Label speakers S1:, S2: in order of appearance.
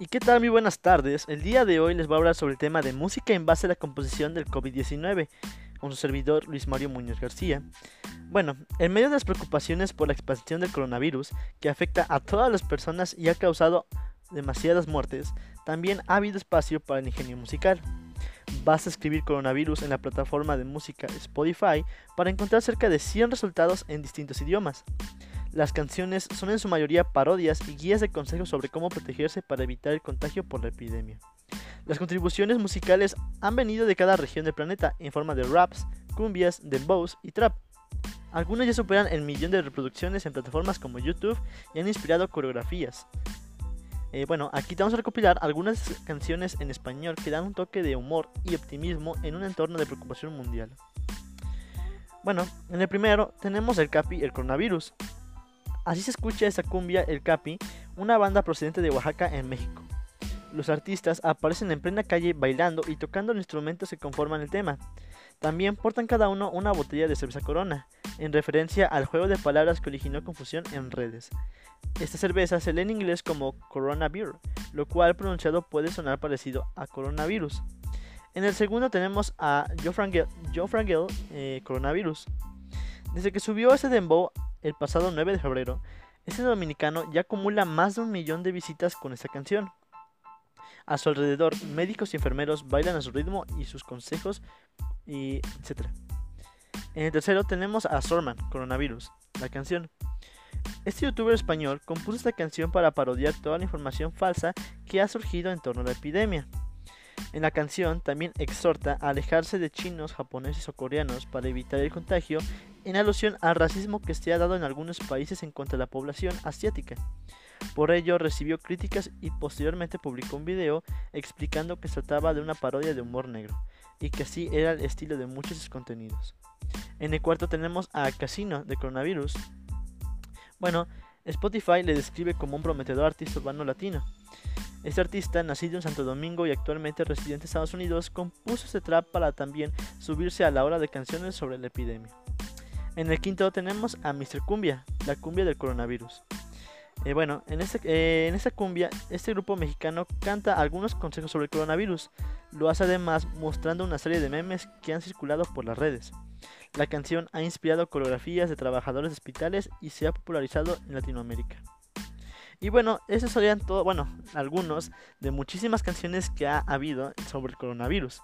S1: ¿Y qué tal? Muy buenas tardes. El día de hoy les voy a hablar sobre el tema de música en base a la composición del COVID-19 con su servidor Luis Mario Muñoz García. Bueno, en medio de las preocupaciones por la expansión del coronavirus que afecta a todas las personas y ha causado demasiadas muertes, también ha habido espacio para el ingenio musical. Basta escribir coronavirus en la plataforma de música Spotify para encontrar cerca de 100 resultados en distintos idiomas. Las canciones son en su mayoría parodias y guías de consejos sobre cómo protegerse para evitar el contagio por la epidemia. Las contribuciones musicales han venido de cada región del planeta en forma de raps, cumbias, dembows y trap. Algunas ya superan el millón de reproducciones en plataformas como YouTube y han inspirado coreografías. Eh, bueno, aquí te vamos a recopilar algunas canciones en español que dan un toque de humor y optimismo en un entorno de preocupación mundial. Bueno, en el primero tenemos el Capi, el coronavirus, Así se escucha esa cumbia El Capi, una banda procedente de Oaxaca en México. Los artistas aparecen en plena calle bailando y tocando los instrumentos que conforman el tema. También portan cada uno una botella de cerveza corona, en referencia al juego de palabras que originó confusión en redes. Esta cerveza se lee en inglés como Corona Beer, lo cual pronunciado puede sonar parecido a coronavirus. En el segundo tenemos a Joe Frangel, eh, Coronavirus. Desde que subió ese dembow el pasado 9 de febrero, este dominicano ya acumula más de un millón de visitas con esta canción. A su alrededor, médicos y enfermeros bailan a su ritmo y sus consejos, y etc. En el tercero tenemos a Sorman, Coronavirus, la canción. Este youtuber español compuso esta canción para parodiar toda la información falsa que ha surgido en torno a la epidemia. En la canción también exhorta a alejarse de chinos, japoneses o coreanos para evitar el contagio en alusión al racismo que se ha dado en algunos países en contra de la población asiática. Por ello recibió críticas y posteriormente publicó un video explicando que se trataba de una parodia de humor negro y que así era el estilo de muchos de sus contenidos. En el cuarto tenemos a Casino de Coronavirus. Bueno, Spotify le describe como un prometedor artista urbano latino. Este artista, nacido en Santo Domingo y actualmente residente en Estados Unidos, compuso este trap para también subirse a la hora de canciones sobre la epidemia. En el quinto tenemos a Mr. Cumbia, la cumbia del coronavirus. Eh, bueno, en, este, eh, en esta cumbia, este grupo mexicano canta algunos consejos sobre el coronavirus. Lo hace además mostrando una serie de memes que han circulado por las redes. La canción ha inspirado coreografías de trabajadores de hospitales y se ha popularizado en Latinoamérica. Y bueno, esos serían todo, bueno, algunos de muchísimas canciones que ha habido sobre el coronavirus.